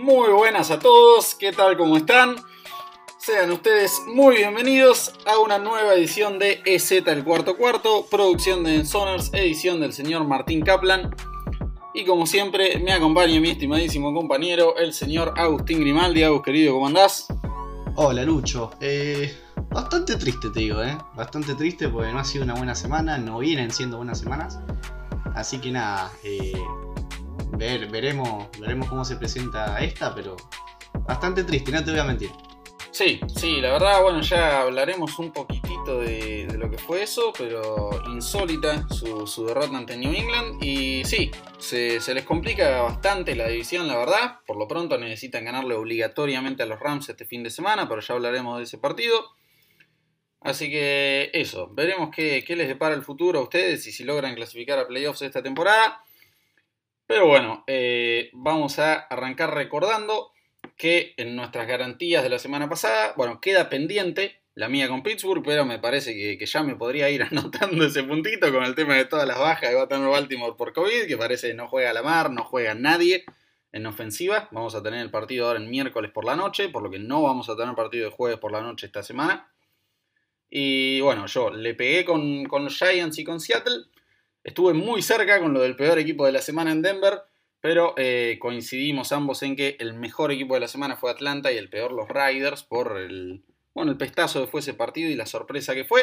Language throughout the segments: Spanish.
Muy buenas a todos, ¿qué tal? ¿Cómo están? Sean ustedes muy bienvenidos a una nueva edición de EZ el cuarto cuarto, producción de Ensoners, edición del señor Martín Kaplan. Y como siempre, me acompaña mi estimadísimo compañero, el señor Agustín Grimaldi. Agus, querido, ¿cómo andás? Hola, Lucho. Eh, bastante triste, te digo, ¿eh? Bastante triste porque no ha sido una buena semana, no vienen siendo buenas semanas. Así que nada, eh, ver, veremos, veremos cómo se presenta esta, pero bastante triste, no te voy a mentir. Sí, sí, la verdad, bueno, ya hablaremos un poquitito de, lo que fue eso, pero insólita su, derrota ante New England. Y sí, se, les complica bastante la división, la verdad. Por lo pronto necesitan ganarle obligatoriamente a los Rams este fin de semana, pero ya hablaremos de ese partido. Así que eso, veremos qué les depara el futuro a ustedes y si logran clasificar a playoffs esta temporada. Pero bueno, eh, vamos a arrancar recordando que en nuestras garantías de la semana pasada, bueno, queda pendiente la mía con Pittsburgh, pero me parece que, ya me podría ir anotando ese puntito con el tema de todas las bajas que va a tener Baltimore por COVID, que parece que no juega la mar, no juega nadie en ofensiva. Vamos a tener el partido ahora en miércoles por la noche, por lo que no vamos a tener partido de jueves por la noche esta semana. Y bueno, yo le pegué con, con los Giants y con Seattle. Estuve muy cerca con lo del peor equipo de la semana en Denver, pero eh, coincidimos ambos en que el mejor equipo de la semana fue Atlanta y el peor los Riders por el, bueno, el pestazo que fue ese partido y la sorpresa que fue.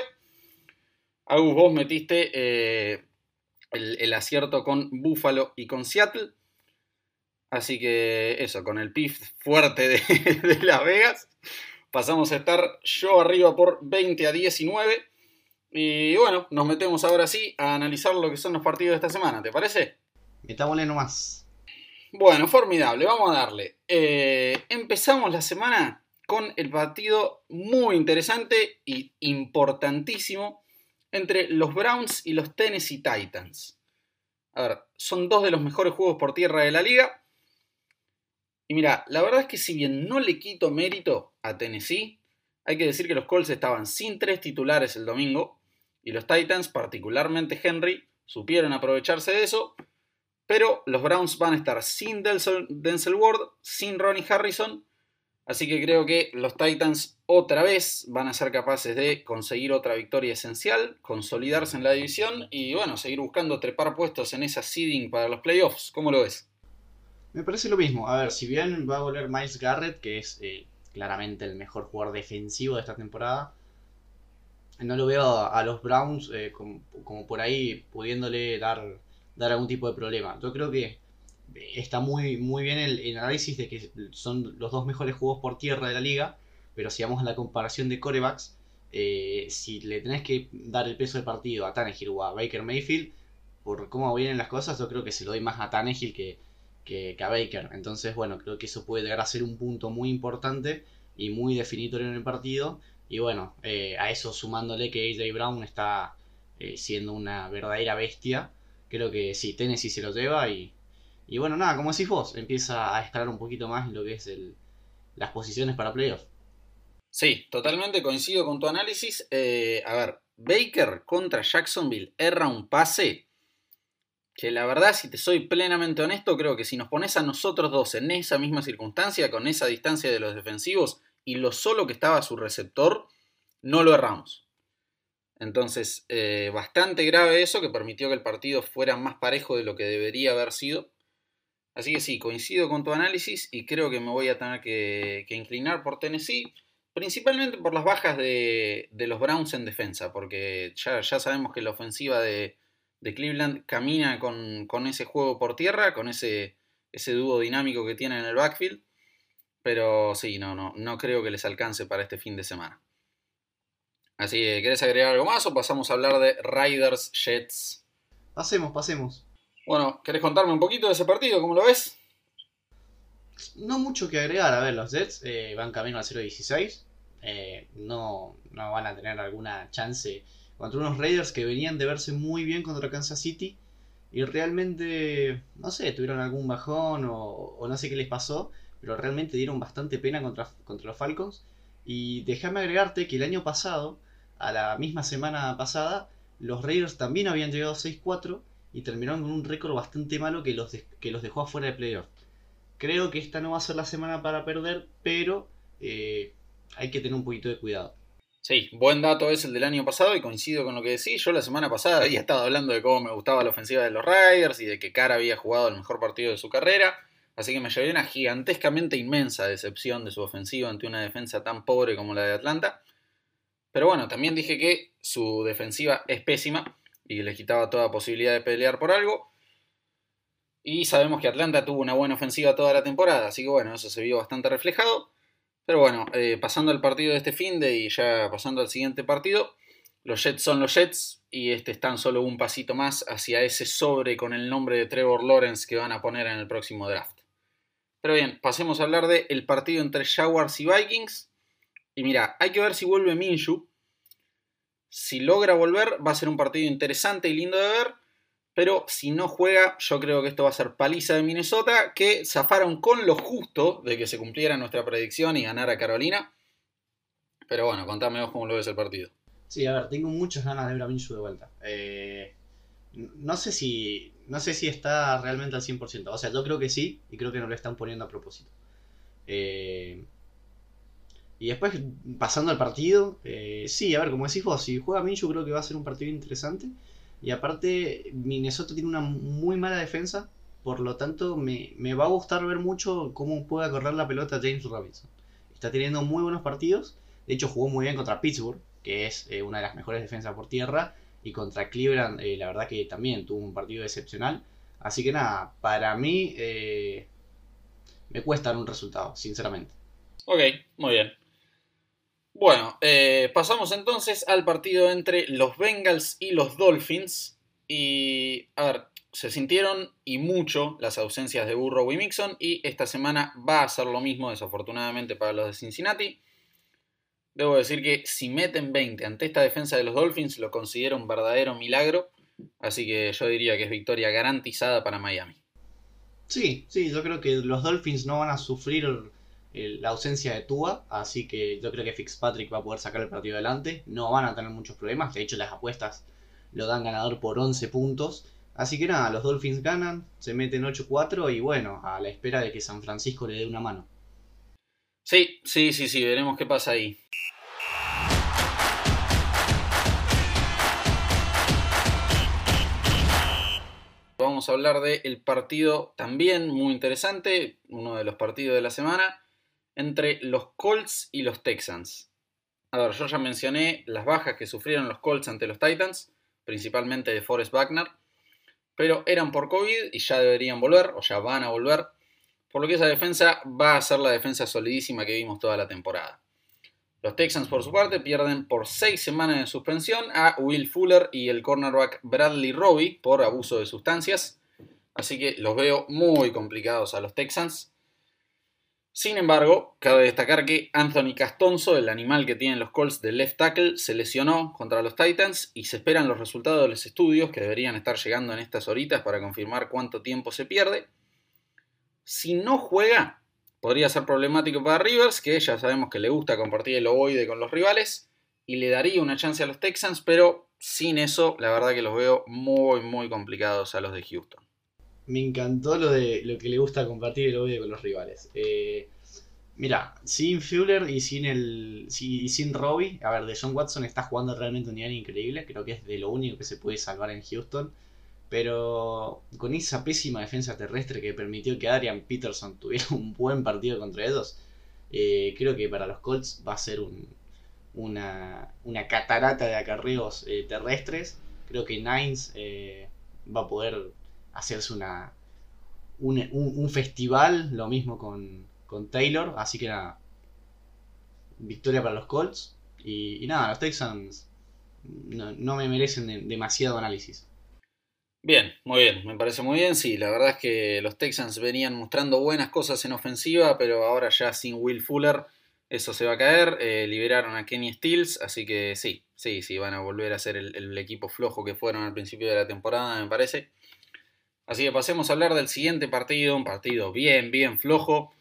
Agus, vos metiste eh, el, acierto con Buffalo y con Seattle. Así que eso, con el pif fuerte de Las Vegas, pasamos a estar yo arriba por 20 a 19. Y bueno, nos metemos ahora sí a analizar lo que son los partidos de esta semana, ¿te parece? Metámosle nomás. Bueno, formidable, vamos a darle. Eh, empezamos la semana con el partido muy interesante y importantísimo entre los Browns y los Tennessee Titans. A ver, son dos de los mejores juegos por tierra de la liga. Y mira, la verdad es que si bien no le quito mérito a Tennessee, hay que decir que los Colts estaban sin tres titulares el domingo y los Titans, particularmente Henry, supieron aprovecharse de eso pero los Browns van a estar sin Denzel, Ward, sin Ronnie Harrison. Así que creo que los Titans otra vez van a ser capaces de conseguir otra victoria esencial, consolidarse en la división y bueno, seguir buscando trepar puestos en esa seeding para los playoffs. ¿Cómo lo ves? Me parece lo mismo. A ver, si bien va a volver Miles Garrett, que es eh, claramente el mejor jugador defensivo de esta temporada, no lo veo a, los Browns eh, como, como por ahí pudiéndole dar dar algún tipo de problema. Yo creo que está muy, muy bien el, el, análisis de que son los dos mejores juegos por tierra de la liga, pero si vamos a la comparación de corebacks, eh, si le tenés que dar el peso del partido a Tannehill o a Baker Mayfield, por cómo vienen las cosas, yo creo que se lo doy más a Tannehill que, que, que a Baker. Entonces, bueno, creo que eso puede llegar a ser un punto muy importante y muy definitorio en el partido. Y bueno, eh, a eso sumándole que AJ Brown está eh, siendo una verdadera bestia creo que sí, Tennessee se lo lleva y, y bueno, nada, como decís vos, empieza a escalar un poquito más en lo que es el, las posiciones para playoff. Sí, totalmente coincido con tu análisis. Eh, a ver, Baker contra Jacksonville erra un pase que la verdad, si te soy plenamente honesto, creo que si nos pones a nosotros dos en esa misma circunstancia, con esa distancia de los defensivos y lo solo que estaba su receptor, no lo erramos. Entonces, eh, bastante grave eso que permitió que el partido fuera más parejo de lo que debería haber sido. Así que sí, coincido con tu análisis y creo que me voy a tener que, inclinar por Tennessee, principalmente por las bajas de, los Browns en defensa, porque ya, sabemos que la ofensiva de, Cleveland camina con, ese juego por tierra, con ese, ese dúo dinámico que tienen en el backfield. Pero sí, no, no, no creo que les alcance para este fin de semana. Así que, ¿querés agregar algo más o pasamos a hablar de Riders Jets? Pasemos, pasemos. Bueno, ¿querés contarme un poquito de ese partido? ¿Cómo lo ves? No mucho que agregar. A ver, los Jets eh, van camino al 0-16. Eh, no, no van a tener alguna chance contra unos Raiders que venían de verse muy bien contra Kansas City. Y realmente, no sé, tuvieron algún bajón o, o no sé qué les pasó. Pero realmente dieron bastante pena contra, contra los Falcons. Y déjame agregarte que el año pasado a la misma semana pasada, los Raiders también habían llegado a 6-4 y terminaron con un récord bastante malo que los, que los dejó afuera de playoff. creo que esta no va a ser la semana para perder, pero eh, hay que tener un poquito de cuidado. Sí, buen dato es el del año pasado y coincido con lo que decís. Yo la semana pasada había estado hablando de cómo me gustaba la ofensiva de los Riders y de que Cara había jugado el mejor partido de su carrera. Así que me llevé una gigantescamente inmensa decepción de su ofensiva ante una defensa tan pobre como la de Atlanta. Pero bueno, también dije que su defensiva es pésima y le quitaba toda posibilidad de pelear por algo. Y sabemos que Atlanta tuvo una buena ofensiva toda la temporada, así que bueno, eso se vio bastante reflejado. Pero bueno, eh, pasando al partido de este fin de y ya pasando al siguiente partido, los Jets son los Jets y este están solo un pasito más hacia ese sobre con el nombre de Trevor Lawrence que van a poner en el próximo draft. Pero bien, pasemos a hablar del el partido entre Jaguars y Vikings. Y mira, hay que ver si vuelve Minshew. Si logra volver, va a ser un partido interesante y lindo de ver. Pero si no juega, yo creo que esto va a ser paliza de Minnesota, que zafaron con lo justo de que se cumpliera nuestra predicción y ganara Carolina. Pero bueno, contame vos cómo lo ves el partido. Sí, a ver, tengo muchas ganas de ver a Minshew de vuelta. Eh, no sé si no sé si está realmente al 100%. O sea, yo creo que sí, y creo que no lo están poniendo a propósito. Eh, y después, pasando al partido, eh, sí, a ver, como decís vos, si juega Minshew creo que va a ser un partido interesante. Y aparte, Minnesota tiene una muy mala defensa. Por lo tanto, me, va a gustar ver mucho cómo puede correr la pelota James Robinson. Está teniendo muy buenos partidos. De hecho, jugó muy bien contra Pittsburgh, que es eh, una de las mejores defensas por tierra. Y contra Cleveland, eh, la verdad que también tuvo un partido excepcional. Así que nada, para mí eh, me cuesta dar un resultado, sinceramente. Ok, muy bien. Bueno, eh, pasamos entonces al partido entre los Bengals y los Dolphins. Y, a ver, se sintieron y mucho las ausencias de Burrow y Mixon. Y esta semana va a ser lo mismo, desafortunadamente, para los de Cincinnati. Debo decir que si meten 20 ante esta defensa de los Dolphins, lo considero un verdadero milagro. Así que yo diría que es victoria garantizada para Miami. Sí, sí, yo creo que los Dolphins no van a sufrir la ausencia de Tua, así que yo creo que Fitzpatrick va a poder sacar el partido adelante, no van a tener muchos problemas, de hecho las apuestas lo dan ganador por 11 puntos, así que nada, los Dolphins ganan, se meten 8-4 y bueno, a la espera de que San Francisco le dé una mano. Sí, sí, sí, sí, veremos qué pasa ahí. Vamos a hablar del partido también muy interesante, uno de los partidos de la semana, entre los Colts y los Texans. A ver, yo ya mencioné las bajas que sufrieron los Colts ante los Titans, principalmente de Forrest Wagner, pero eran por COVID y ya deberían volver, o ya van a volver, por lo que esa defensa va a ser la defensa solidísima que vimos toda la temporada. Los Texans, por su parte, pierden por seis semanas de suspensión a Will Fuller y el cornerback Bradley Roby por abuso de sustancias. Así que los veo muy complicados a los Texans. Sin embargo, cabe destacar que Anthony Castonzo, el animal que tienen los Colts de left tackle, se lesionó contra los Titans y se esperan los resultados de los estudios que deberían estar llegando en estas horitas para confirmar cuánto tiempo se pierde. Si no juega, podría ser problemático para Rivers, que ya sabemos que le gusta compartir el ovoide con los rivales y le daría una chance a los Texans, pero sin eso, la verdad que los veo muy, muy complicados a los de Houston me encantó lo de lo que le gusta compartir el odio con los rivales. Eh, mira, sin Fuller y sin el y sin Robbie, a ver, de John Watson está jugando realmente un nivel increíble, creo que es de lo único que se puede salvar en Houston, pero con esa pésima defensa terrestre que permitió que Adrian Peterson tuviera un buen partido contra ellos, eh, creo que para los Colts va a ser una, una catarata de acarreos eh, terrestres. Creo que Nines va a poder hacerse una, un, festival, lo mismo con, Taylor, así que nada, victoria para los Colts y, nada, los Texans no, me merecen demasiado análisis. Bien, muy bien, me parece muy bien, sí, la verdad es que los Texans venían mostrando buenas cosas en ofensiva, pero ahora ya sin Will Fuller eso se va a caer, eh, liberaron a Kenny Stills, así que sí, sí, sí, van a volver a ser el equipo flojo que fueron al principio de la temporada, me parece. Así que pasemos a hablar del siguiente partido, un partido bien, bien flojo,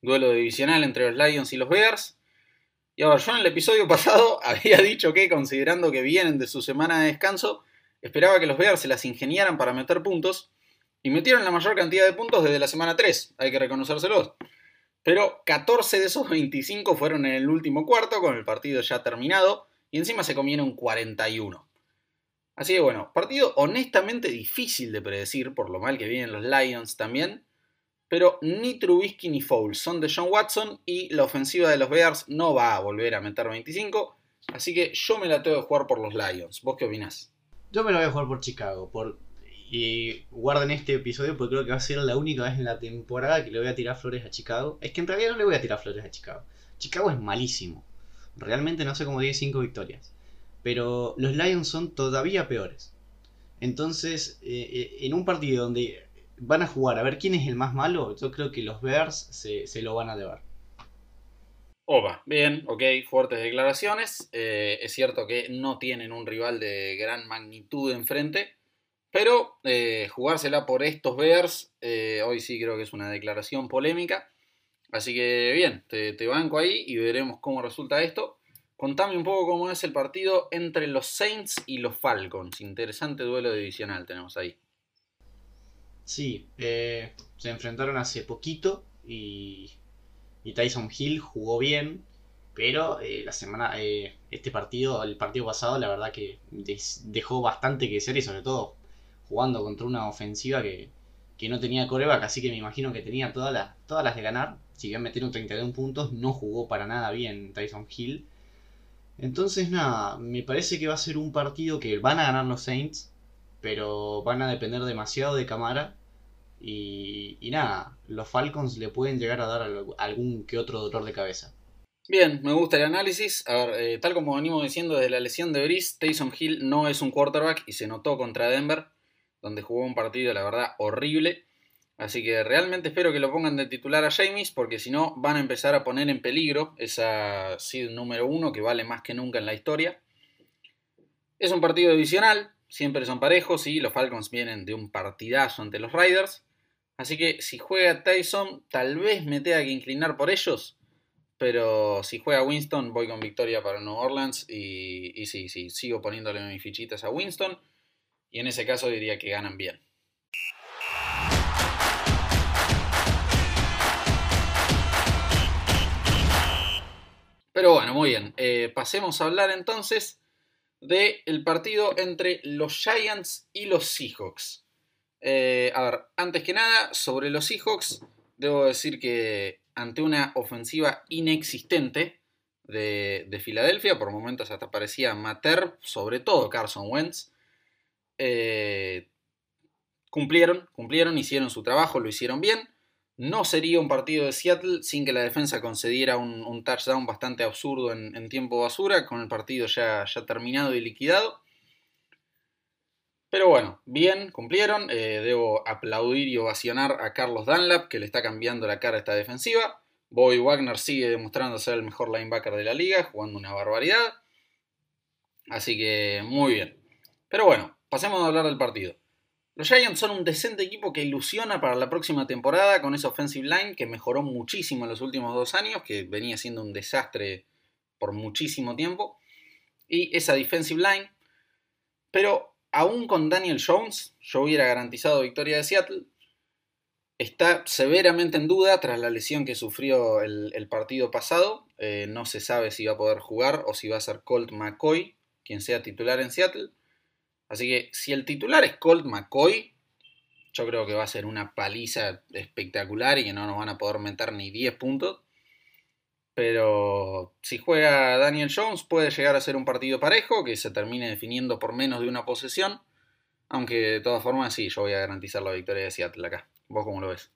duelo divisional entre los Lions y los Bears. Y ahora, yo en el episodio pasado había dicho que, considerando que vienen de su semana de descanso, esperaba que los Bears se las ingeniaran para meter puntos. Y metieron la mayor cantidad de puntos desde la semana 3, hay que reconocérselos. Pero 14 de esos 25 fueron en el último cuarto, con el partido ya terminado, y encima se comieron 41. Así que bueno, partido honestamente difícil de predecir, por lo mal que vienen los Lions también, pero ni Trubisky ni Foles son de John Watson y la ofensiva de los Bears no va a volver a meter 25, así que yo me la tengo de jugar por los Lions. ¿Vos qué opinás? Yo me la voy a jugar por Chicago, por y guarden este episodio porque creo que va a ser la única vez en la temporada que le voy a tirar flores a Chicago. Es que en realidad no le voy a tirar flores a Chicago. Chicago es malísimo. Realmente no sé cómo 10 5 victorias. Pero los Lions son todavía peores. Entonces, eh, eh, en un partido donde van a jugar a ver quién es el más malo, yo creo que los Bears se, lo van a deber. Opa, bien, ok, fuertes declaraciones. Eh, es cierto que no tienen un rival de gran magnitud enfrente pero eh, jugársela por estos Bears, eh, hoy sí creo que es una declaración polémica. Así que bien, te, banco ahí y veremos cómo resulta esto. Contame un poco cómo es el partido entre los Saints y los Falcons. Interesante duelo divisional tenemos ahí. Sí, se enfrentaron hace poquito y, y, Tyson Hill jugó bien, pero la semana, este partido, el partido pasado, la verdad que dejó bastante que ser y sobre todo jugando contra una ofensiva que, no tenía coreback, así que me imagino que tenía todas las, todas las de ganar. Si bien metieron 31 puntos, no jugó para nada bien Tyson Hill. Entonces, nada, me parece que va a ser un partido que van a ganar los Saints, pero van a depender demasiado de Camara. Y, nada, los Falcons le pueden llegar a dar algún que otro dolor de cabeza. Bien, me gusta el análisis. Eh, tal como venimos diciendo desde la lesión de Brice, Tyson Hill no es un quarterback y se notó contra Denver donde jugó un partido, la verdad, horrible. Así que realmente espero que lo pongan de titular a James, porque si no van a empezar a poner en peligro esa seed número uno que vale más que nunca en la historia. Es un partido divisional, siempre son parejos y los Falcons vienen de un partidazo ante los Riders. Así que si juega Tyson, tal vez me tenga que inclinar por ellos. Pero si juega Winston, voy con victoria para New Orleans. Y, y sí, sí, sigo poniéndole mis fichitas a Winston y en ese caso diría que ganan bien. Pero bueno, muy bien. Eh, pasemos a hablar entonces del partido entre los Giants y los Seahawks. Eh, a ver, antes que nada, sobre los Seahawks, debo decir que ante una ofensiva inexistente de, de Filadelfia, por momentos hasta parecía mater, sobre todo Carson Wentz, eh, cumplieron, cumplieron, hicieron su trabajo, lo hicieron bien. No sería un partido de Seattle sin que la defensa concediera un, touchdown bastante absurdo en, tiempo basura, con el partido ya, ya terminado y liquidado. Pero bueno, bien, cumplieron. Eh, debo aplaudir y ovacionar a Carlos Dunlap, que le está cambiando la cara a esta defensiva. Bobby Wagner sigue demostrando ser el mejor linebacker de la liga, jugando una barbaridad. Así que muy bien. Pero bueno, pasemos a hablar del partido. Los Giants son un decente equipo que ilusiona para la próxima temporada con esa offensive line que mejoró muchísimo en los últimos dos años, que venía siendo un desastre por muchísimo tiempo. Y esa defensive line. Pero aún con Daniel Jones, yo hubiera garantizado victoria de Seattle. Está severamente en duda tras la lesión que sufrió el, partido pasado. Eh, no se sabe si va a poder jugar o si va a ser Colt McCoy quien sea titular en Seattle. Así que si el titular es Colt McCoy, yo creo que va a ser una paliza espectacular y que no nos van a poder meter ni 10 puntos. Pero si juega Daniel Jones puede llegar a ser un partido parejo que se termine definiendo por menos de una posesión. Aunque de todas formas sí, yo voy a garantizar la victoria de Seattle acá. ¿Vos cómo lo ves?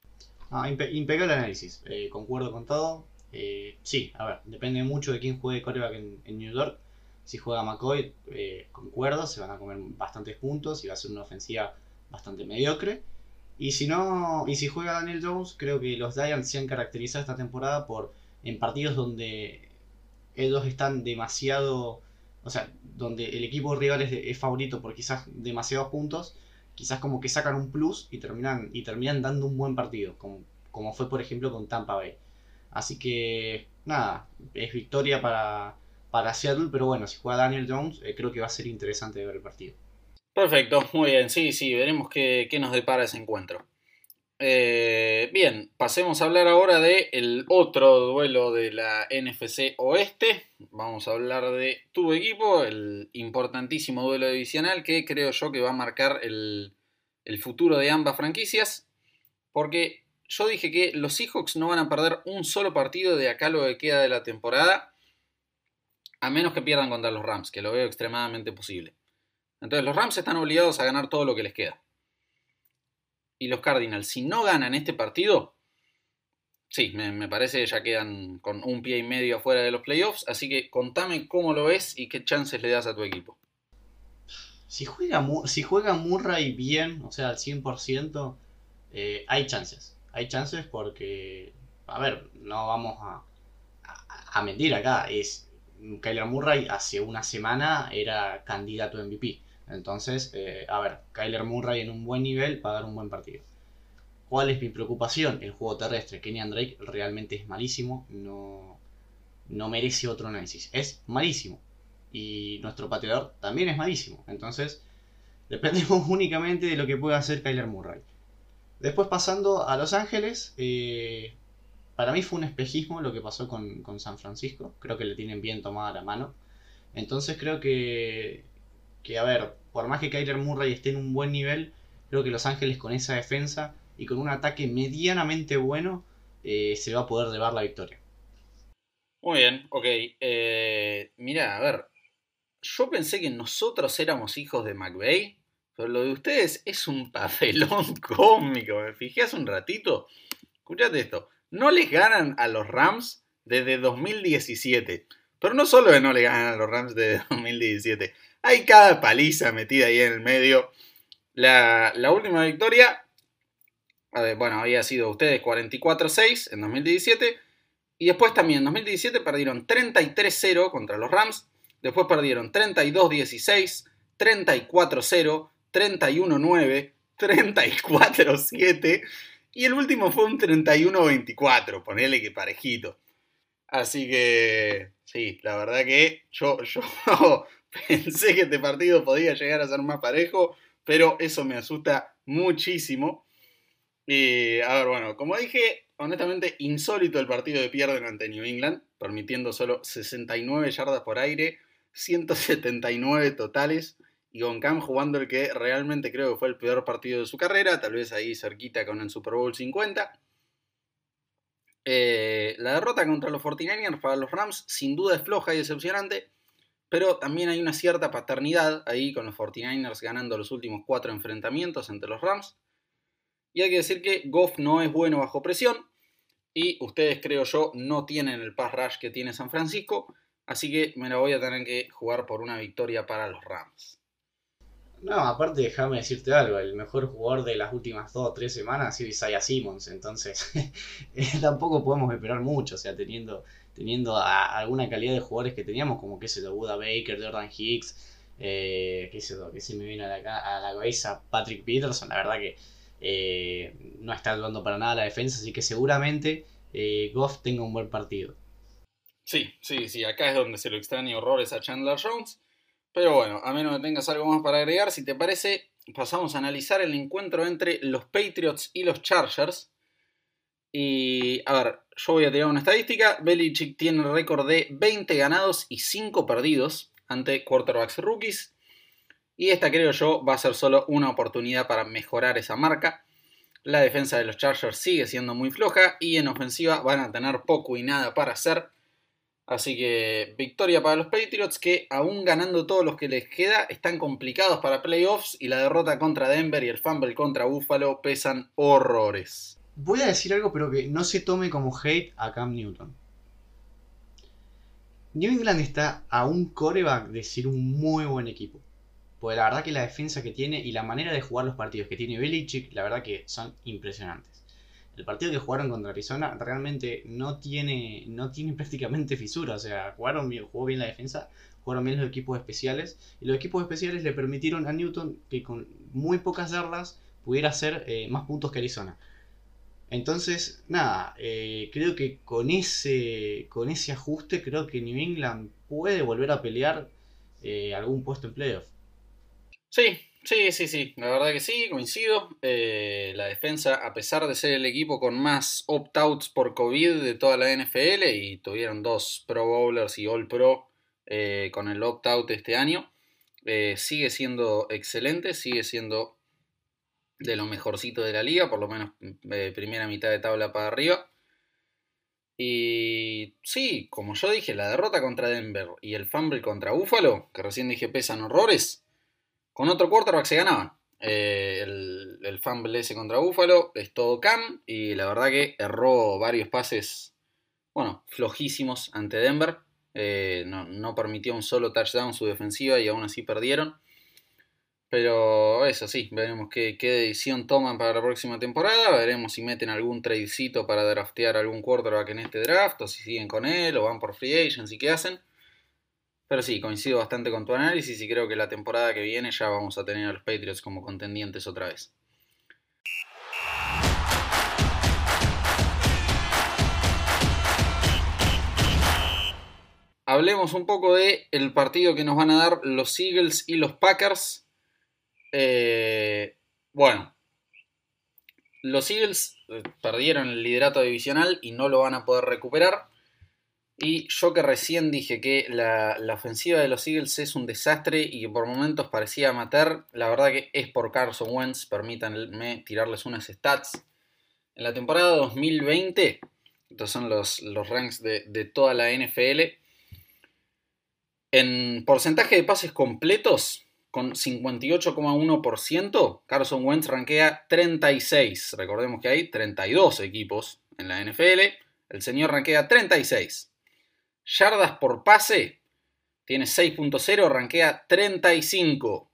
Ah, impecable análisis. Eh, concuerdo con todo. Eh, sí, a ver, depende mucho de quién juegue coreback en New York. Si juega McCoy, eh, concuerdo, se van a comer bastantes puntos y va a ser una ofensiva bastante mediocre. Y si no, y si juega Daniel Jones, creo que los Giants se han caracterizado esta temporada por en partidos donde ellos están demasiado, o sea, donde el equipo rival es, favorito por quizás demasiados puntos, quizás como que sacan un plus y terminan y terminan dando un buen partido, como, como fue por ejemplo con Tampa Bay. Así que nada, es victoria para para Seattle, pero bueno, si juega Daniel Jones, eh, creo que va a ser interesante ver el partido. Perfecto, muy bien, sí, sí, veremos qué, qué nos depara ese encuentro. Eh, bien, pasemos a hablar ahora del el otro duelo de la NFC Oeste. Vamos a hablar de tu equipo, el importantísimo duelo divisional que creo yo que va a marcar el, el futuro de ambas franquicias. Porque yo dije que los Seahawks no van a perder un solo partido de acá lo que queda de la temporada. A menos que pierdan contra los Rams, que lo veo extremadamente posible. Entonces los Rams están obligados a ganar todo lo que les queda y los Cardinals, si no ganan este partido, sí, me, parece que ya quedan con un pie y medio afuera de los playoffs. Así que contame cómo lo ves y qué chances le das a tu equipo. Si juega, si juega Murray bien, o sea, al 100%, eh, hay chances. Hay chances porque, a ver, no vamos a, a, mentir acá. Es Kyler Murray hace una semana era candidato a MVP. Entonces, eh, a ver, Kyler Murray en un buen nivel para dar un buen partido. ¿Cuál es mi preocupación? El juego terrestre. Kenyan Drake realmente es malísimo. No, no merece otro análisis. Es malísimo. Y nuestro pateador también es malísimo. Entonces, dependemos únicamente de lo que pueda hacer Kyler Murray. Después pasando a Los Ángeles, eh, para mí fue un espejismo lo que pasó con, con San Francisco. Creo que le tienen bien tomada la mano. Entonces creo que que, a ver, por más que Kyler Murray esté en un buen nivel, creo que Los Ángeles con esa defensa y con un ataque medianamente bueno eh, se va a poder llevar la victoria. Muy bien, ok. Eh, mira, a ver, yo pensé que nosotros éramos hijos de McVeigh, pero lo de ustedes es un papelón cómico. Me fijé hace un ratito. Escuchate esto. No les ganan a los Rams desde 2017. Pero no solo no le ganan a los Rams desde 2017. Hay cada paliza metida ahí en el medio. La, última victoria, bueno, había sido ustedes 44-6 en 2017. Y después también en 2017 perdieron 33-0 contra los Rams. Después perdieron 32-16, 34-0, 31-9, 34-7. Y el último fue un 31-24. Ponele que parejito. Así que, sí, la verdad que yo, yo Pensé que este partido podía llegar a ser más parejo, pero eso me asusta muchísimo. Y, a ver, bueno, como dije, honestamente insólito el partido de pierden ante New England, permitiendo solo 69 yardas por aire, 179 totales, y con Cam jugando el que realmente creo que fue el peor partido de su carrera, tal vez ahí cerquita con el Super Bowl 50. Eh, la derrota contra los 49ers para los Rams sin duda es floja y decepcionante, pero también hay una cierta paternidad ahí con los 49ers ganando los últimos cuatro enfrentamientos entre los Rams. Y hay que decir que Goff no es bueno bajo presión. Y ustedes, creo yo, no tienen el pass rush que tiene San Francisco. Así que me la voy a tener que jugar por una victoria para los Rams. No, aparte déjame decirte algo, el mejor jugador de las últimas dos o tres semanas ha sido Isaiah Simmons, entonces tampoco podemos esperar mucho, o sea, teniendo teniendo alguna calidad de jugadores que teníamos, como que se lo Buda Baker, Jordan Hicks, eh, qué sé yo, que se me viene a la, a la cabeza Patrick Peterson, la verdad que eh, no está ayudando para nada la defensa, así que seguramente eh, Goff tenga un buen partido. Sí, sí, sí, acá es donde se lo extraña horrores a Chandler Jones. Pero bueno, a menos que tengas algo más para agregar, si te parece, pasamos a analizar el encuentro entre los Patriots y los Chargers. Y a ver, yo voy a tirar una estadística. Belichick tiene récord de 20 ganados y 5 perdidos ante quarterbacks rookies. Y esta creo yo va a ser solo una oportunidad para mejorar esa marca. La defensa de los Chargers sigue siendo muy floja y en ofensiva van a tener poco y nada para hacer. Así que victoria para los Patriots que aún ganando todos los que les queda están complicados para playoffs y la derrota contra Denver y el fumble contra Buffalo pesan horrores. Voy a decir algo, pero que no se tome como hate a Cam Newton. New England está a un coreback de ser un muy buen equipo. Porque la verdad que la defensa que tiene y la manera de jugar los partidos que tiene Belichick, la verdad que son impresionantes. El partido que jugaron contra Arizona realmente no tiene, no tiene prácticamente fisura. O sea, jugaron bien, jugó bien la defensa, jugaron bien los equipos especiales. Y los equipos especiales le permitieron a Newton que con muy pocas yardas pudiera hacer eh, más puntos que Arizona. Entonces, nada, eh, creo que con ese, con ese ajuste, creo que New England puede volver a pelear eh, algún puesto en playoff. Sí, Sí, sí, sí, la verdad que sí, coincido. Eh, la defensa, a pesar de ser el equipo con más opt-outs por COVID de toda la NFL, y tuvieron dos Pro Bowlers y All Pro eh, con el opt-out este año, eh, sigue siendo excelente, sigue siendo de lo mejorcito de la liga, por lo menos primera mitad de tabla para arriba. Y sí, como yo dije, la derrota contra Denver y el fumble contra Buffalo, que recién dije pesan horrores, con otro quarterback se ganaban. Eh, el, el, fumble contra Buffalo es todo Cam y la verdad que erró varios pases, bueno, flojísimos ante Denver. Eh, no, permitió un solo touchdown su defensiva y aún así perdieron. Pero eso sí, veremos qué, decisión toman para la próxima temporada. Veremos si meten algún tradecito para draftear algún quarterback en este draft, o si siguen con él, o van por free agents y qué hacen. Pero sí, coincido bastante con tu análisis y creo que la temporada que viene ya vamos a tener a los Patriots como contendientes otra vez. Hablemos un poco de el partido que nos van a dar los Eagles y los Packers. Eh, bueno, los Eagles eh, perdieron el liderato divisional y no lo van a poder recuperar. Y yo que recién dije que la, ofensiva de los Eagles es un desastre y que por momentos parecía matar, la verdad que es por Carson Wentz, permítanme tirarles unas stats. En la temporada 2020, estos son los, los ranks de, de toda la NFL, en porcentaje de pases completos, con 58,1%, Carson Wentz rankea 36. Recordemos que hay 32 equipos en la NFL. El señor rankea 36. Yardas por pase, tiene 6.0, rankea 35.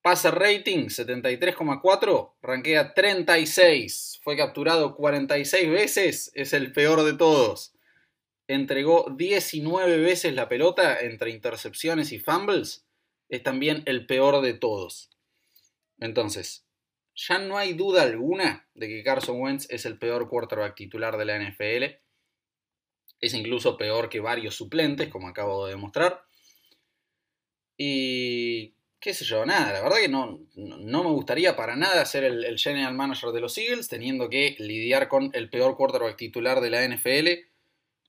Pase rating 73,4, rankea 36. Fue capturado 46 veces, es el peor de todos. Entregó 19 veces la pelota entre intercepciones y fumbles, es también el peor de todos. Entonces, ya no hay duda alguna de que Carson Wentz es el peor quarterback titular de la NFL es incluso peor que varios suplentes, como acabo de demostrar. Y qué sé yo, nada, la verdad que no, no me gustaría para nada ser el, general manager de los Eagles, teniendo que lidiar con el peor quarterback titular de la NFL,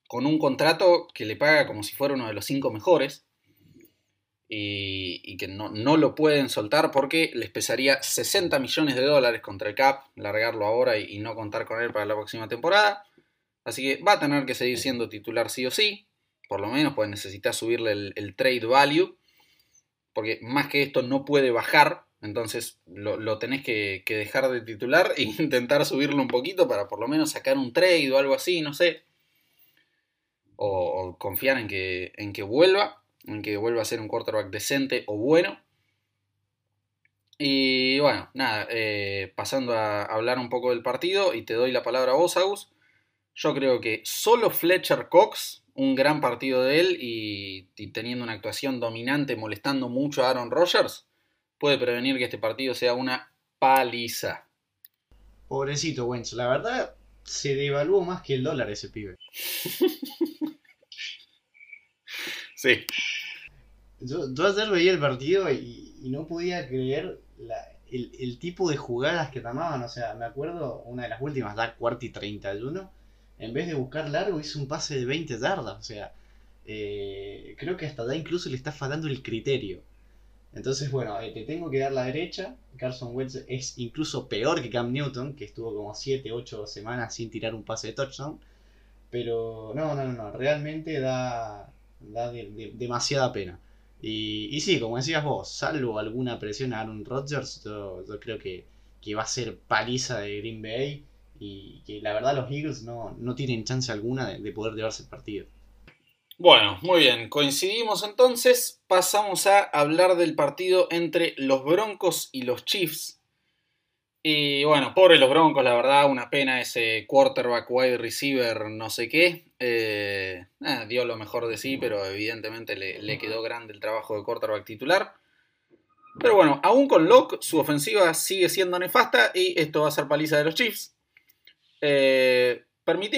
con un contrato que le paga como si fuera uno de los cinco mejores, y, que no, no, lo pueden soltar porque les pesaría 60 millones de dólares contra el cap, largarlo ahora y no contar con él para la próxima temporada. Así que va a tener que seguir siendo titular sí o sí. Por lo menos, pues necesitar subirle el, trade value. Porque más que esto no puede bajar. Entonces lo, tenés que, dejar de titular e intentar subirlo un poquito para por lo menos sacar un trade o algo así, no sé. O, confiar en que, en que vuelva. En que vuelva a ser un quarterback decente o bueno. Y bueno, nada, eh, pasando a hablar un poco del partido y te doy la palabra a vos, Agus. Yo creo que solo Fletcher Cox, un gran partido de él y, teniendo una actuación dominante, molestando mucho a Aaron Rodgers, puede prevenir que este partido sea una paliza. Pobrecito Wentz, la verdad se devaluó más que el dólar ese pibe. sí. Yo, ayer veía el partido y, no podía creer el, el, tipo de jugadas que tomaban. O sea, me acuerdo una de las últimas, da cuarto y 31 en vez de buscar largo, hizo un pase de 20 yardas. O sea, eh, creo que hasta da incluso le está faltando el criterio. Entonces, bueno, eh, te tengo que dar la derecha. Carson Wentz es incluso peor que Cam Newton, que estuvo como 7, 8 semanas sin tirar un pase de touchdown. Pero no, no, no, realmente da, da demasiada pena. Y, y, sí, como decías vos, salvo alguna presión a Aaron Rodgers, yo, creo que, que, va a ser paliza de Green Bay y que la verdad los Eagles no, tienen chance alguna de, poder llevarse el partido. Bueno, muy bien, coincidimos entonces, pasamos a hablar del partido entre los Broncos y los Chiefs. Y bueno, pobre los Broncos, la verdad, una pena ese quarterback, wide receiver, no sé qué. Eh, dio lo mejor de sí, pero evidentemente le, le, quedó grande el trabajo de quarterback titular. Pero bueno, aún con Locke, su ofensiva sigue siendo nefasta y esto va a ser paliza de los Chiefs. Eh,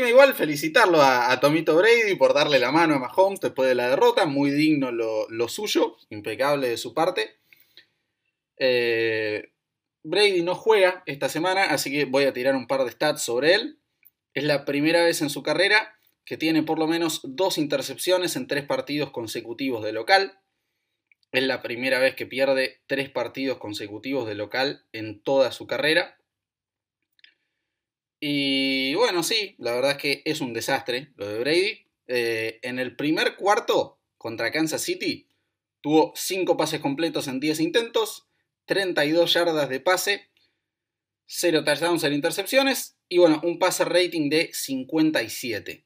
igual felicitarlo a, Tomito Brady por darle la mano a Mahomes después de la derrota. Muy digno lo, suyo, impecable de su parte. Eh, Brady no juega esta semana, así que voy a tirar un par de stats sobre él. Es la primera vez en su carrera que tiene por lo menos dos intercepciones en tres partidos consecutivos de local. Es la primera vez que pierde tres partidos consecutivos de local en toda su carrera. Y bueno, sí, la verdad es que es un desastre lo de Brady. Eh, en el primer cuarto contra Kansas City tuvo 5 pases completos en 10 intentos, 32 yardas de pase, 0 touchdowns, 0 intercepciones y bueno, un pase rating de 57.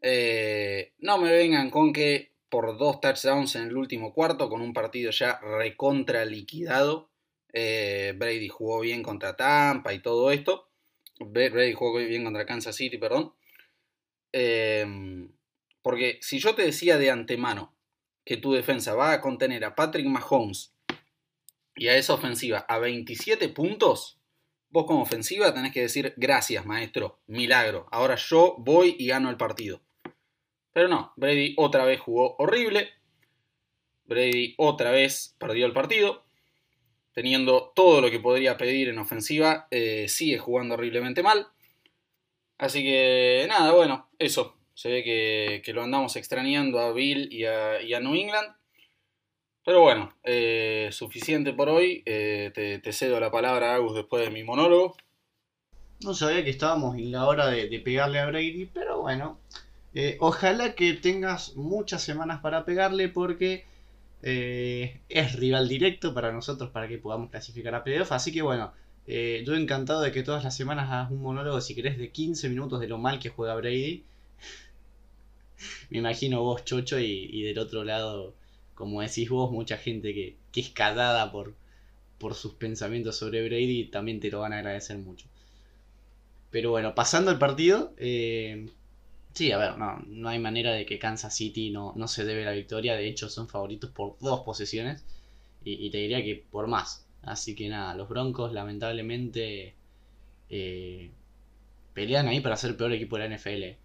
Eh, no me vengan con que por dos touchdowns en el último cuarto, con un partido ya recontra liquidado, eh, Brady jugó bien contra Tampa y todo esto. Brady jugó bien contra Kansas City, perdón. Em, porque si yo te decía de antemano que tu defensa va a contener a Patrick Mahomes y a esa ofensiva a 27 puntos, vos como ofensiva tenés que decir gracias maestro, milagro, ahora yo voy y gano el partido. Pero no, Brady otra vez jugó horrible. Brady otra vez perdió el partido. Teniendo todo lo que podría pedir en ofensiva, eh, sigue jugando horriblemente mal. Así que nada, bueno, eso. Se ve que, lo andamos extrañando a Bill y a, New England. Pero bueno, eh, suficiente por hoy. Eh, te, cedo la palabra, Agus, después de mi monólogo. No sabía que estábamos en la hora de, pegarle a Brady, pero bueno, ojalá que tengas muchas semanas para pegarle porque eh, es rival directo para nosotros para que podamos clasificar a playoff. Así que bueno, eh, yo encantado de que todas las semanas hagas un monólogo, si querés, de 15 minutos de lo mal que juega Brady. Me imagino vos, Chocho, y, del otro lado, como decís vos, mucha gente que, que es cagada por, por sus pensamientos sobre Brady también te lo van a agradecer mucho. Pero bueno, pasando al partido, eh, Sí, a ver, no, no hay manera de que Kansas City no, no se debe la victoria. De hecho, son favoritos por dos posesiones. Y, te diría que por más. Así que nada, los Broncos lamentablemente eh, pelean ahí para ser peor equipo de la NFL.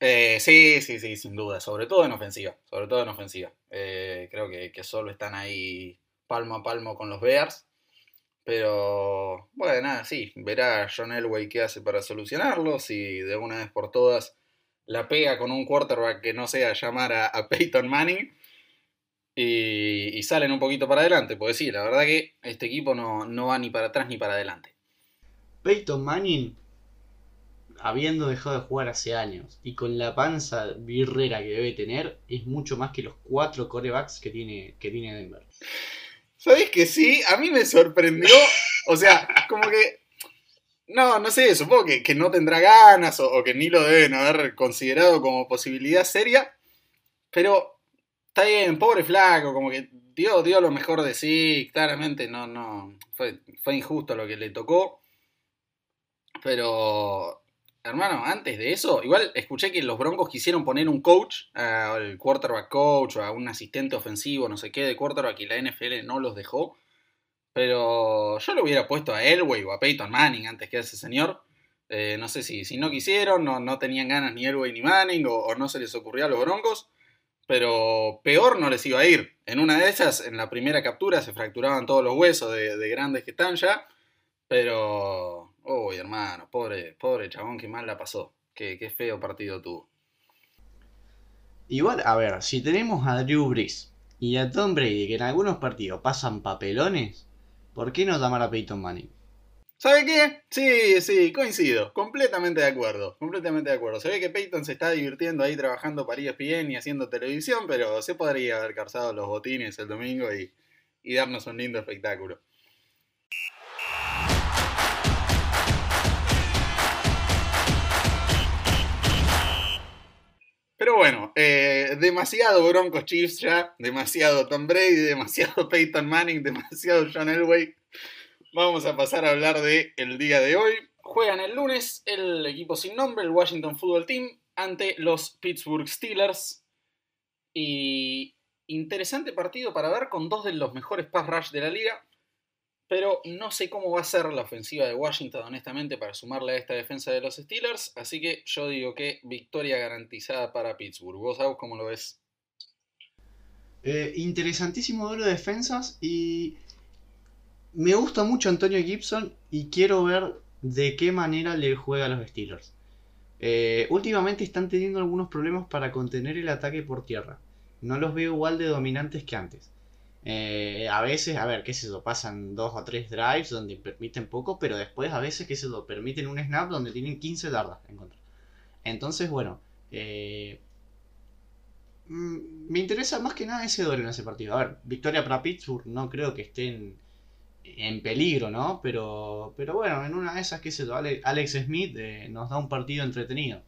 Eh, sí, sí, sí, sin duda. Sobre todo en ofensiva. Sobre todo en ofensiva. Eh, creo que, que, solo están ahí palmo a palmo con los Bears. Pero bueno, nada, sí. Verá John Elway qué hace para solucionarlo. Si de una vez por todas la pega con un quarterback que no sea llamar a, Peyton Manning y, salen un poquito para adelante. Pues sí, la verdad que este equipo no, no va ni para atrás ni para adelante. Peyton Manning, habiendo dejado de jugar hace años y con la panza birrera que debe tener, es mucho más que los cuatro corebacks que tiene, que tiene Denver. ¿Sabéis que sí? A mí me sorprendió. O sea, como que no, no sé, supongo que, no tendrá ganas o, que ni lo deben haber considerado como posibilidad seria. Pero está bien, pobre flaco, como que dio, lo mejor de sí, claramente no, no, fue, fue injusto lo que le tocó. Pero, hermano, antes de eso, igual escuché que los Broncos quisieron poner un coach, al quarterback coach o a un asistente ofensivo, no sé qué, de quarterback y la NFL no los dejó. Pero yo lo hubiera puesto a Elway o a Peyton Manning antes que a ese señor. Eh, no sé si, si no quisieron, no, no tenían ganas ni Elway ni Manning o, no se les ocurrió a los Broncos. Pero peor no les iba a ir. En una de esas, en la primera captura, se fracturaban todos los huesos de, grandes que están ya. Pero, uy, hermano, pobre, pobre chabón, qué mal la pasó. Qué, qué feo partido tuvo. Igual, a ver, si tenemos a Drew Brees y a Tom Brady que en algunos partidos pasan papelones, ¿Por qué no llamar a Peyton Manning? ¿Sabe qué? Sí, sí, coincido. Completamente de acuerdo. Completamente de acuerdo. Se ve que Peyton se está divirtiendo ahí trabajando para ESPN y haciendo televisión, pero se podría haber calzado los botines el domingo y, y darnos un lindo espectáculo. Pero bueno, eh, demasiado Broncos Chiefs ya, demasiado Tom Brady, demasiado Peyton Manning, demasiado John Elway. Vamos a pasar a hablar de el día de hoy. Juegan el lunes el equipo sin nombre, el Washington Football Team, ante los Pittsburgh Steelers. Y interesante partido para ver con dos de los mejores pass rush de la liga pero no sé cómo va a ser la ofensiva de Washington, honestamente, para sumarle a esta defensa de los Steelers. Así que yo digo que victoria garantizada para Pittsburgh. ¿Vos, sabés cómo lo ves? Eh, interesantísimo duelo de defensas y me gusta mucho Antonio Gibson y quiero ver de qué manera le juega a los Steelers. Eh, últimamente están teniendo algunos problemas para contener el ataque por tierra. No los veo igual de dominantes que antes. Eh, a veces, a ver, qué sé yo, pasan dos o tres drives donde permiten poco, pero después a veces, qué sé yo, permiten un snap donde tienen 15 yardas en contra. Entonces, bueno, eh, mm, me interesa más que nada ese duelo en ese partido. A ver, victoria para Pittsburgh, no creo que estén en peligro, ¿no? Pero, pero bueno, en una de esas, qué sé yo, Alex Smith eh, nos da un partido entretenido.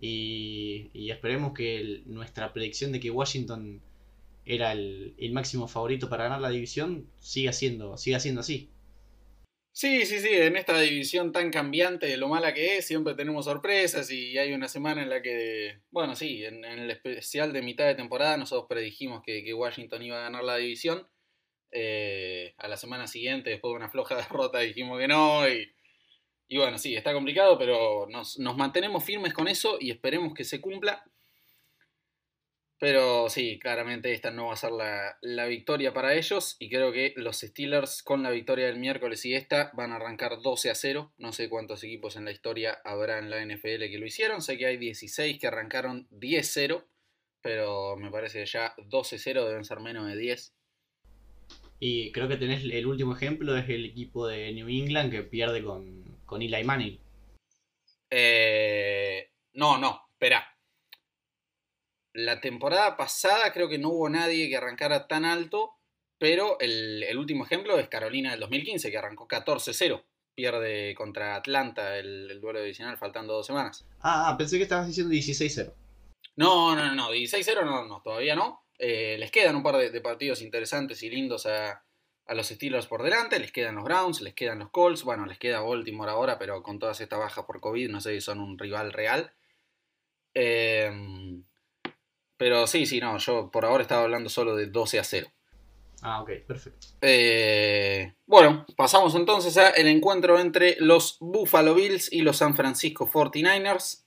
Y, y esperemos que nuestra predicción de que Washington era el, máximo favorito para ganar la división siga siendo, siga siendo así. Sí, sí, sí, en esta división tan cambiante de lo mala que es, siempre tenemos sorpresas y hay una semana en la que, bueno, sí, en, el especial de mitad de temporada nosotros predijimos que, Washington iba a ganar la división. Eh, a la semana siguiente, después de una floja derrota, dijimos que no. Y, y bueno, sí, está complicado, pero nos, nos mantenemos firmes con eso y esperemos que se cumpla. Pero sí, claramente esta no va a ser la, victoria para ellos y creo que los Steelers con la victoria del miércoles y esta van a arrancar 12 a 0. No sé cuántos equipos en la historia habrá en la NFL que lo hicieron. Sé que hay 16 que arrancaron 10-0, pero me parece que ya 12-0 deben ser menos de 10. Y creo que tenés el último ejemplo, es el equipo de New England que pierde con, con Eli Manning. Eh, no, no, espera la temporada pasada creo que no hubo nadie que arrancara tan alto, pero el, último ejemplo es Carolina del 2015, que arrancó 14-0. Pierde contra Atlanta el, duelo divisional faltando dos semanas. Ah, ah pensé que estabas diciendo 16-0. No, no, no, 16-0 no, no, todavía no. Eh, les quedan un par de, partidos interesantes y lindos a, a, los Steelers por delante. Les quedan los Browns, les quedan los Colts. Bueno, les queda Baltimore ahora, pero con todas estas bajas por COVID, no sé si son un rival real. Eh, pero sí, sí, no, yo por ahora estaba hablando solo de 12 a 0. Ah, ok, perfecto. Eh, bueno, pasamos entonces a el encuentro entre los Buffalo Bills y los San Francisco 49ers.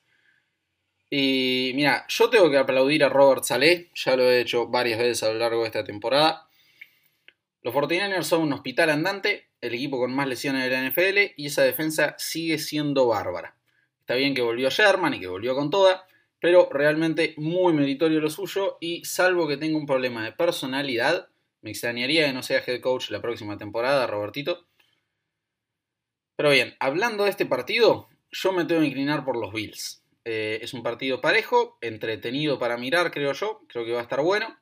Y mira, yo tengo que aplaudir a Robert Saleh, ya lo he hecho varias veces a lo largo de esta temporada. Los 49ers son un hospital andante, el equipo con más lesiones de la NFL, y esa defensa sigue siendo bárbara. Está bien que volvió Sherman y que volvió con toda, pero realmente muy meritorio lo suyo y salvo que tenga un problema de personalidad, me extrañaría que no sea head coach la próxima temporada, Robertito. Pero bien, hablando de este partido, yo me tengo que inclinar por los Bills. Eh, es un partido parejo, entretenido para mirar, creo yo, creo que va a estar bueno,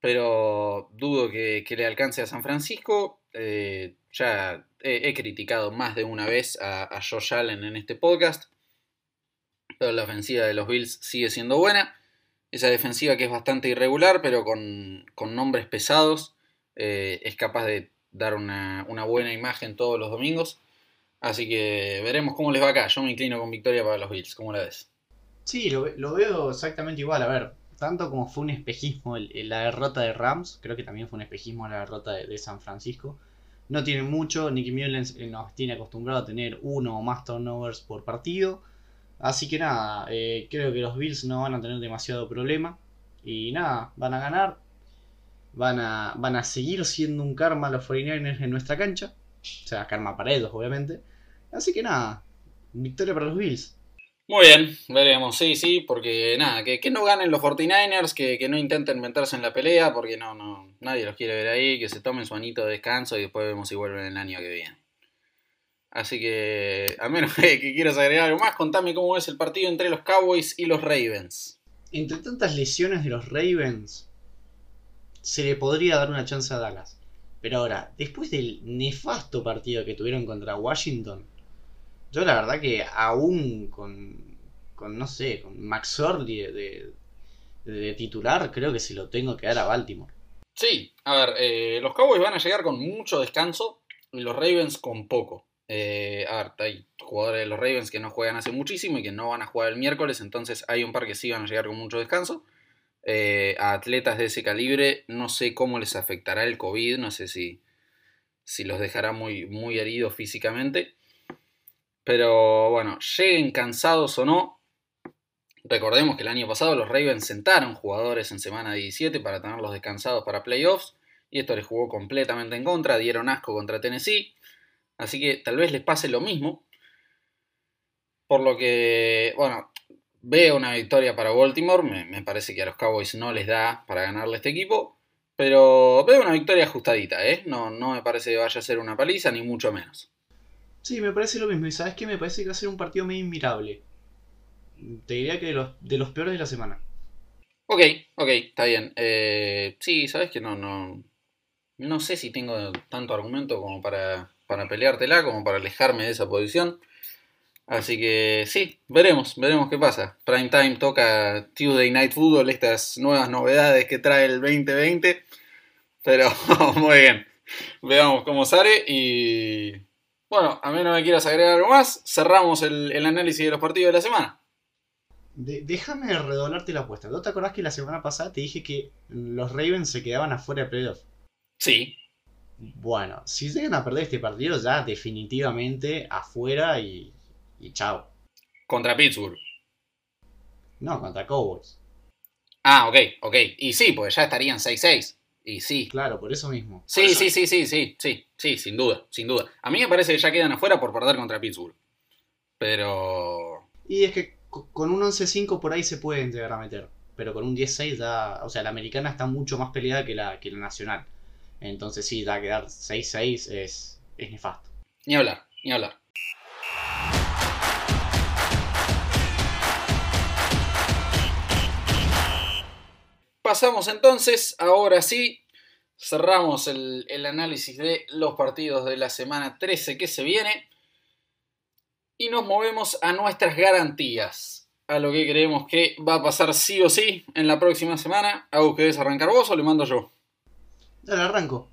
pero dudo que, le alcance a San Francisco. Eh, ya he, criticado más de una vez a, a Josh Allen en este podcast la ofensiva de los Bills sigue siendo buena. Esa defensiva que es bastante irregular, pero con, nombres pesados, eh, es capaz de dar una, buena imagen todos los domingos. Así que veremos cómo les va acá. Yo me inclino con victoria para los Bills. ¿Cómo la ves? Sí, lo, veo exactamente igual. A ver, tanto como fue un espejismo la derrota de Rams, creo que también fue un espejismo la derrota de, San Francisco. No tienen mucho. Nicky Mullens eh, nos tiene acostumbrado a tener uno o más turnovers por partido. Así que nada, eh, creo que los Bills no van a tener demasiado problema. Y nada, van a ganar. Van a, van a seguir siendo un karma los 49ers en nuestra cancha. O sea, karma para ellos, obviamente. Así que nada, victoria para los Bills. Muy bien, veremos, sí, sí, porque nada, que, no ganen los 49ers, que, no intenten meterse en la pelea, porque no, no, nadie los quiere ver ahí, que se tomen su anito de descanso y después vemos si vuelven el año que viene. Así que, a menos que, quieras agregar algo más, contame cómo es el partido entre los Cowboys y los Ravens. Entre tantas lesiones de los Ravens, se le podría dar una chance a Dallas. Pero ahora, después del nefasto partido que tuvieron contra Washington, yo la verdad que aún con, con no sé, con Max Orley de, de, titular, creo que se lo tengo que dar a Baltimore. Sí, a ver, eh, los Cowboys van a llegar con mucho descanso y los Ravens con poco. Eh, a ver, hay jugadores de los Ravens que no juegan hace muchísimo y que no van a jugar el miércoles, entonces hay un par que sí van a llegar con mucho descanso. Eh, a atletas de ese calibre no sé cómo les afectará el COVID, no sé si, si los dejará muy, muy heridos físicamente. Pero bueno, lleguen cansados o no, recordemos que el año pasado los Ravens sentaron jugadores en semana 17 para tenerlos descansados para playoffs y esto les jugó completamente en contra, dieron asco contra Tennessee, así que tal vez les pase lo mismo. Por lo que, bueno, veo una victoria para Baltimore, me, parece que a los Cowboys no les da para ganarle este equipo, pero veo una victoria ajustadita, ¿eh? No, no me parece que vaya a ser una paliza, ni mucho menos. Sí, me parece lo mismo, y sabes que me parece que va a ser un partido muy inmirable. Te diría que de los, de los peores de la semana. Ok, ok, está bien. Eh, sí, sabes que no, no, no sé si tengo tanto argumento como para, para peleártela, como para alejarme de esa posición. Así que sí, veremos, veremos qué pasa. Prime Time toca Tuesday Night Football, estas nuevas novedades que trae el 2020. Pero muy bien, veamos cómo sale y... Bueno, a menos me quieras agregar algo más, cerramos el, análisis de los partidos de la semana. déjame redoblarte la apuesta. ¿No te acordás que la semana pasada te dije que los Ravens se quedaban afuera de playoff? Sí. Bueno, si llegan a perder este partido, ya definitivamente afuera y, y chao. Contra Pittsburgh. No, contra Cowboys. Ah, ok, ok. Y sí, pues ya estarían 6-6. Y sí. Claro, por eso mismo. Sí, sí, sí, sí, sí, sí, sí, sin duda, sin duda. A mí me parece que ya quedan afuera por perder contra Pittsburgh. Pero... Y es que con un 11-5 por ahí se pueden llegar a meter. Pero con un 10-6 ya... O sea, la americana está mucho más peleada que la, que la nacional. Entonces sí, da quedar 6-6 es, es nefasto. Ni hablar, ni hablar. Pasamos entonces, ahora sí, cerramos el, el, análisis de los partidos de la semana 13 que se viene y nos movemos a nuestras garantías, a lo que creemos que va a pasar sí o sí en la próxima semana. ¿Hago que arrancar vos o le mando yo? Dale, arranco.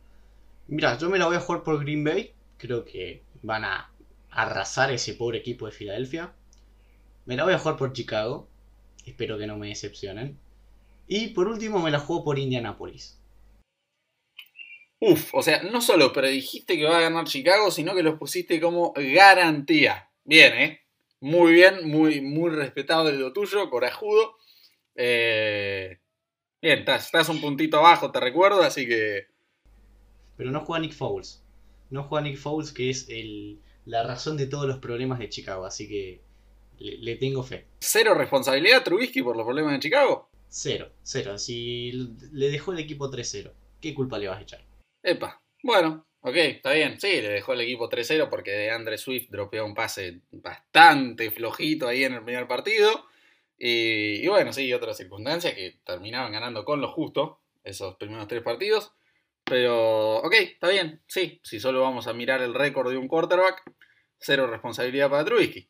Mira, yo me la voy a jugar por Green Bay. Creo que van a arrasar ese pobre equipo de Filadelfia. Me la voy a jugar por Chicago. Espero que no me decepcionen. Y por último me la juego por Indianapolis. Uf, o sea, no solo predijiste que va a ganar Chicago, sino que los pusiste como garantía. Bien, ¿eh? Muy bien, muy, muy respetado lo tuyo, corajudo. Eh, Bien, estás, un puntito abajo, te recuerdo, así que. Pero no juega Nick Foles. No juega Nick Foles, que es el, la razón de todos los problemas de Chicago, así que le, tengo fe. ¿Cero responsabilidad Trubisky por los problemas de Chicago? Cero, cero. Si le dejó el equipo 3-0, ¿qué culpa le vas a echar? Epa, bueno, ok, está bien. Sí, le dejó el equipo 3-0 porque de Andre Swift dropeó un pase bastante flojito ahí en el primer partido. Y, bueno, sí, otras circunstancias que terminaban ganando con lo justo esos primeros tres partidos. Pero, ok, está bien, sí, si solo vamos a mirar el récord de un quarterback, cero responsabilidad para Trubisky.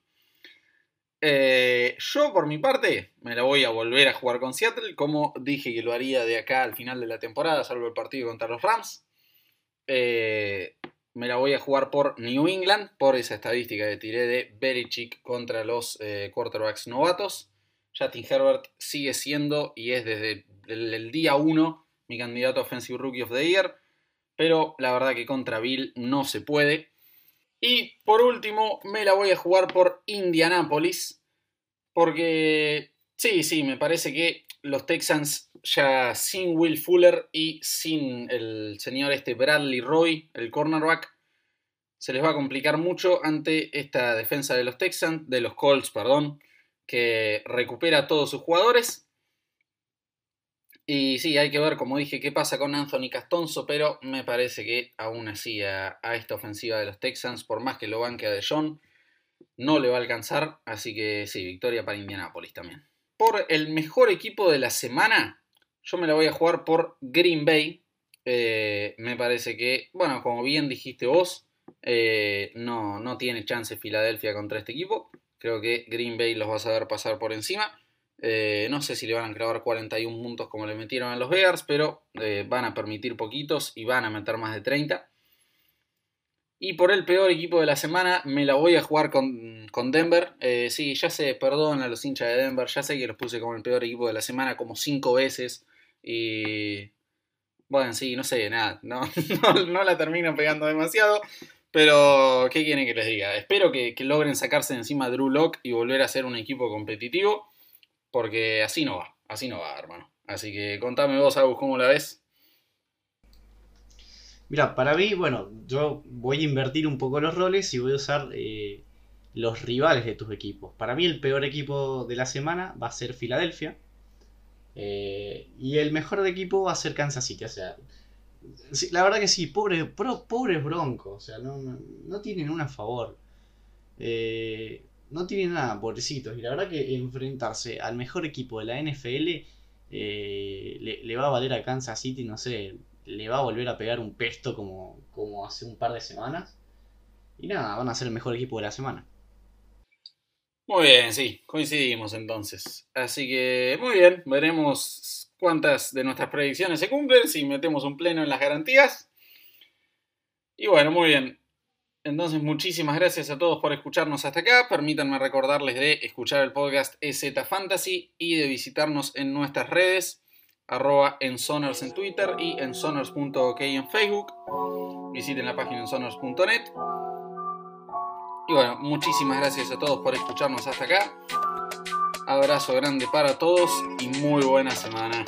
Eh, yo, por mi parte, me la voy a volver a jugar con Seattle, como dije que lo haría de acá al final de la temporada, salvo el partido contra los Rams. Eh, me la voy a jugar por New England, por esa estadística que tiré de Belichick contra los eh, quarterbacks novatos. Justin Herbert sigue siendo y es desde el, día 1 mi candidato a Offensive Rookie of the Year, pero la verdad que contra Bill no se puede. Y por último, me la voy a jugar por Indianapolis, porque sí, sí, me parece que los Texans ya sin Will Fuller y sin el señor este Bradley Roy, el cornerback, se les va a complicar mucho ante esta defensa de los Texans, de los Colts, perdón, que recupera a todos sus jugadores. Y sí, hay que ver, como dije, qué pasa con Anthony Castonzo, pero me parece que aún así a, esta ofensiva de los Texans, por más que lo banque a John, no le va a alcanzar. Así que sí, victoria para Indianapolis también. Por el mejor equipo de la semana, yo me la voy a jugar por Green Bay. Eh, me parece que, bueno, como bien dijiste vos, eh, no, no tiene chance Filadelfia contra este equipo. Creo que Green Bay los va a saber pasar por encima. Eh, no sé si le van a clavar 41 puntos como le metieron a los Bears, pero eh, van a permitir poquitos y van a meter más de 30. Y por el peor equipo de la semana me la voy a jugar con, Denver. Eh, sí, ya sé, perdón a los hinchas de Denver, ya sé que los puse como el peor equipo de la semana como 5 veces. Y bueno, sí, no sé, nada, no, no, no la termino pegando demasiado. Pero, ¿qué quieren que les diga? Espero que, logren sacarse de encima a Drew Lock y volver a ser un equipo competitivo. Porque así no va, así no va, hermano. Así que contame vos, Agus, cómo la ves. Mira, para mí, bueno, yo voy a invertir un poco los roles y voy a usar eh, los rivales de tus equipos. Para mí el peor equipo de la semana va a ser Filadelfia. Eh, y el mejor de equipo va a ser Kansas City. O sea, la verdad que sí, pobres pobre broncos. O sea, no, tienen una favor. Eh, no tienen nada, pobrecitos. Y la verdad que enfrentarse al mejor equipo de la NFL le, le, va a valer a Kansas City, no sé, le va a volver a pegar un pesto como, como hace un par de semanas. Y nada, van a ser el mejor equipo de la semana. Muy bien, sí, coincidimos entonces. Así que, muy bien, veremos cuántas de nuestras predicciones se cumplen, si metemos un pleno en las garantías. Y bueno, muy bien. Entonces, muchísimas gracias a todos por escucharnos hasta acá. Permítanme recordarles de escuchar el podcast EZ Fantasy y de visitarnos en nuestras redes arroba en en Twitter y en Sonars.ok en Facebook. Visiten la página en Sonars.net. Y bueno, muchísimas gracias a todos por escucharnos hasta acá. Abrazo grande para todos y muy buena semana.